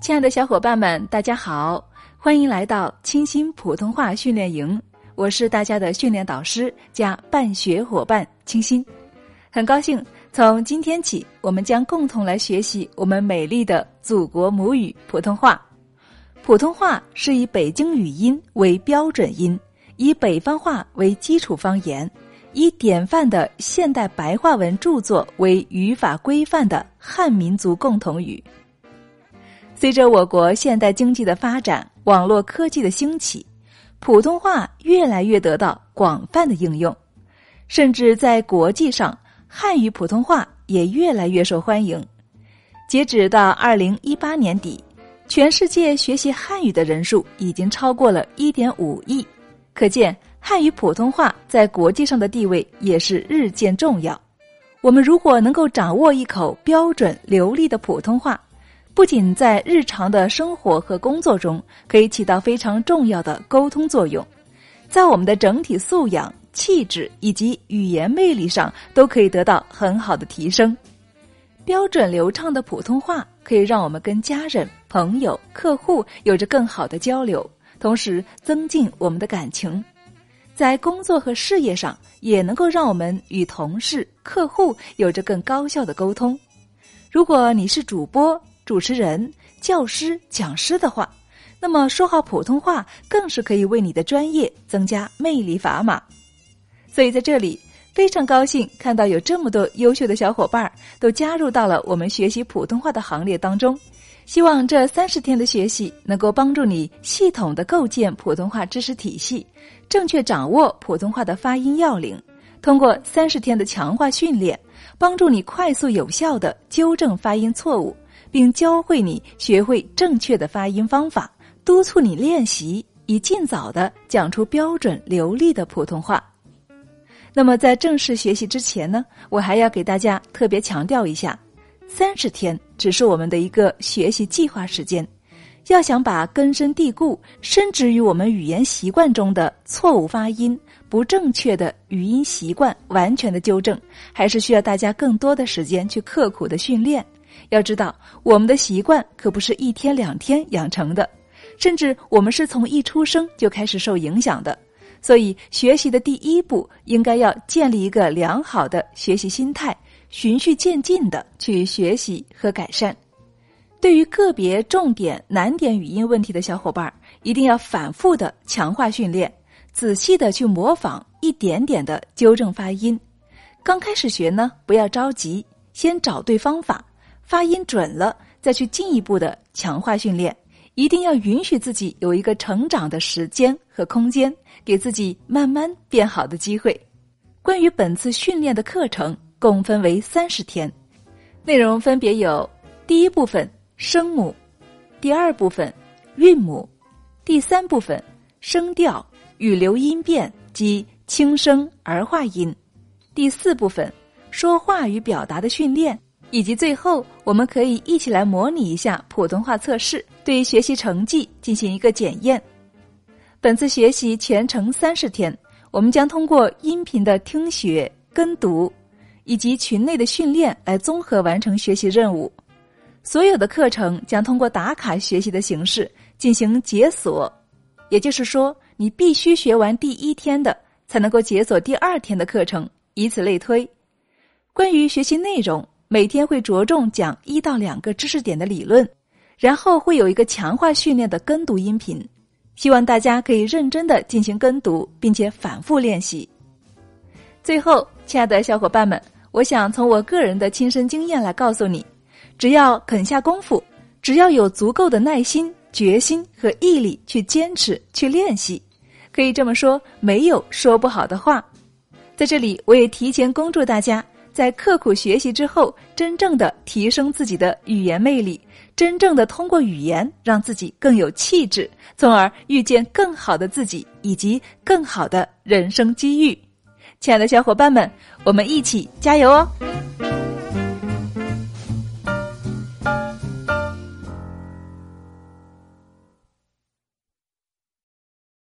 亲爱的小伙伴们，大家好，欢迎来到清新普通话训练营。我是大家的训练导师加办学伙伴清新，很高兴从今天起，我们将共同来学习我们美丽的祖国母语普通话。普通话是以北京语音为标准音，以北方话为基础方言，以典范的现代白话文著作为语法规范的汉民族共同语。随着我国现代经济的发展，网络科技的兴起，普通话越来越得到广泛的应用，甚至在国际上，汉语普通话也越来越受欢迎。截止到二零一八年底，全世界学习汉语的人数已经超过了一点五亿，可见汉语普通话在国际上的地位也是日渐重要。我们如果能够掌握一口标准流利的普通话，不仅在日常的生活和工作中可以起到非常重要的沟通作用，在我们的整体素养、气质以及语言魅力上都可以得到很好的提升。标准流畅的普通话可以让我们跟家人、朋友、客户有着更好的交流，同时增进我们的感情。在工作和事业上，也能够让我们与同事、客户有着更高效的沟通。如果你是主播，主持人、教师、讲师的话，那么说好普通话更是可以为你的专业增加魅力砝码。所以在这里非常高兴看到有这么多优秀的小伙伴都加入到了我们学习普通话的行列当中。希望这三十天的学习能够帮助你系统的构建普通话知识体系，正确掌握普通话的发音要领。通过三十天的强化训练，帮助你快速有效的纠正发音错误。并教会你学会正确的发音方法，督促你练习，以尽早的讲出标准流利的普通话。那么，在正式学习之前呢，我还要给大家特别强调一下：三十天只是我们的一个学习计划时间。要想把根深蒂固、深植于我们语言习惯中的错误发音、不正确的语音习惯完全的纠正，还是需要大家更多的时间去刻苦的训练。要知道，我们的习惯可不是一天两天养成的，甚至我们是从一出生就开始受影响的。所以，学习的第一步应该要建立一个良好的学习心态，循序渐进的去学习和改善。对于个别重点难点语音问题的小伙伴，一定要反复的强化训练，仔细的去模仿，一点点的纠正发音。刚开始学呢，不要着急，先找对方法。发音准了，再去进一步的强化训练，一定要允许自己有一个成长的时间和空间，给自己慢慢变好的机会。关于本次训练的课程，共分为三十天，内容分别有：第一部分声母，第二部分韵母，第三部分声调、语流音变及轻声儿化音，第四部分说话与表达的训练。以及最后，我们可以一起来模拟一下普通话测试，对学习成绩进行一个检验。本次学习全程三十天，我们将通过音频的听学、跟读，以及群内的训练来综合完成学习任务。所有的课程将通过打卡学习的形式进行解锁，也就是说，你必须学完第一天的，才能够解锁第二天的课程，以此类推。关于学习内容。每天会着重讲一到两个知识点的理论，然后会有一个强化训练的跟读音频，希望大家可以认真的进行跟读，并且反复练习。最后，亲爱的小伙伴们，我想从我个人的亲身经验来告诉你，只要肯下功夫，只要有足够的耐心、决心和毅力去坚持、去练习，可以这么说，没有说不好的话。在这里，我也提前恭祝大家。在刻苦学习之后，真正的提升自己的语言魅力，真正的通过语言让自己更有气质，从而遇见更好的自己以及更好的人生机遇。亲爱的小伙伴们，我们一起加油哦！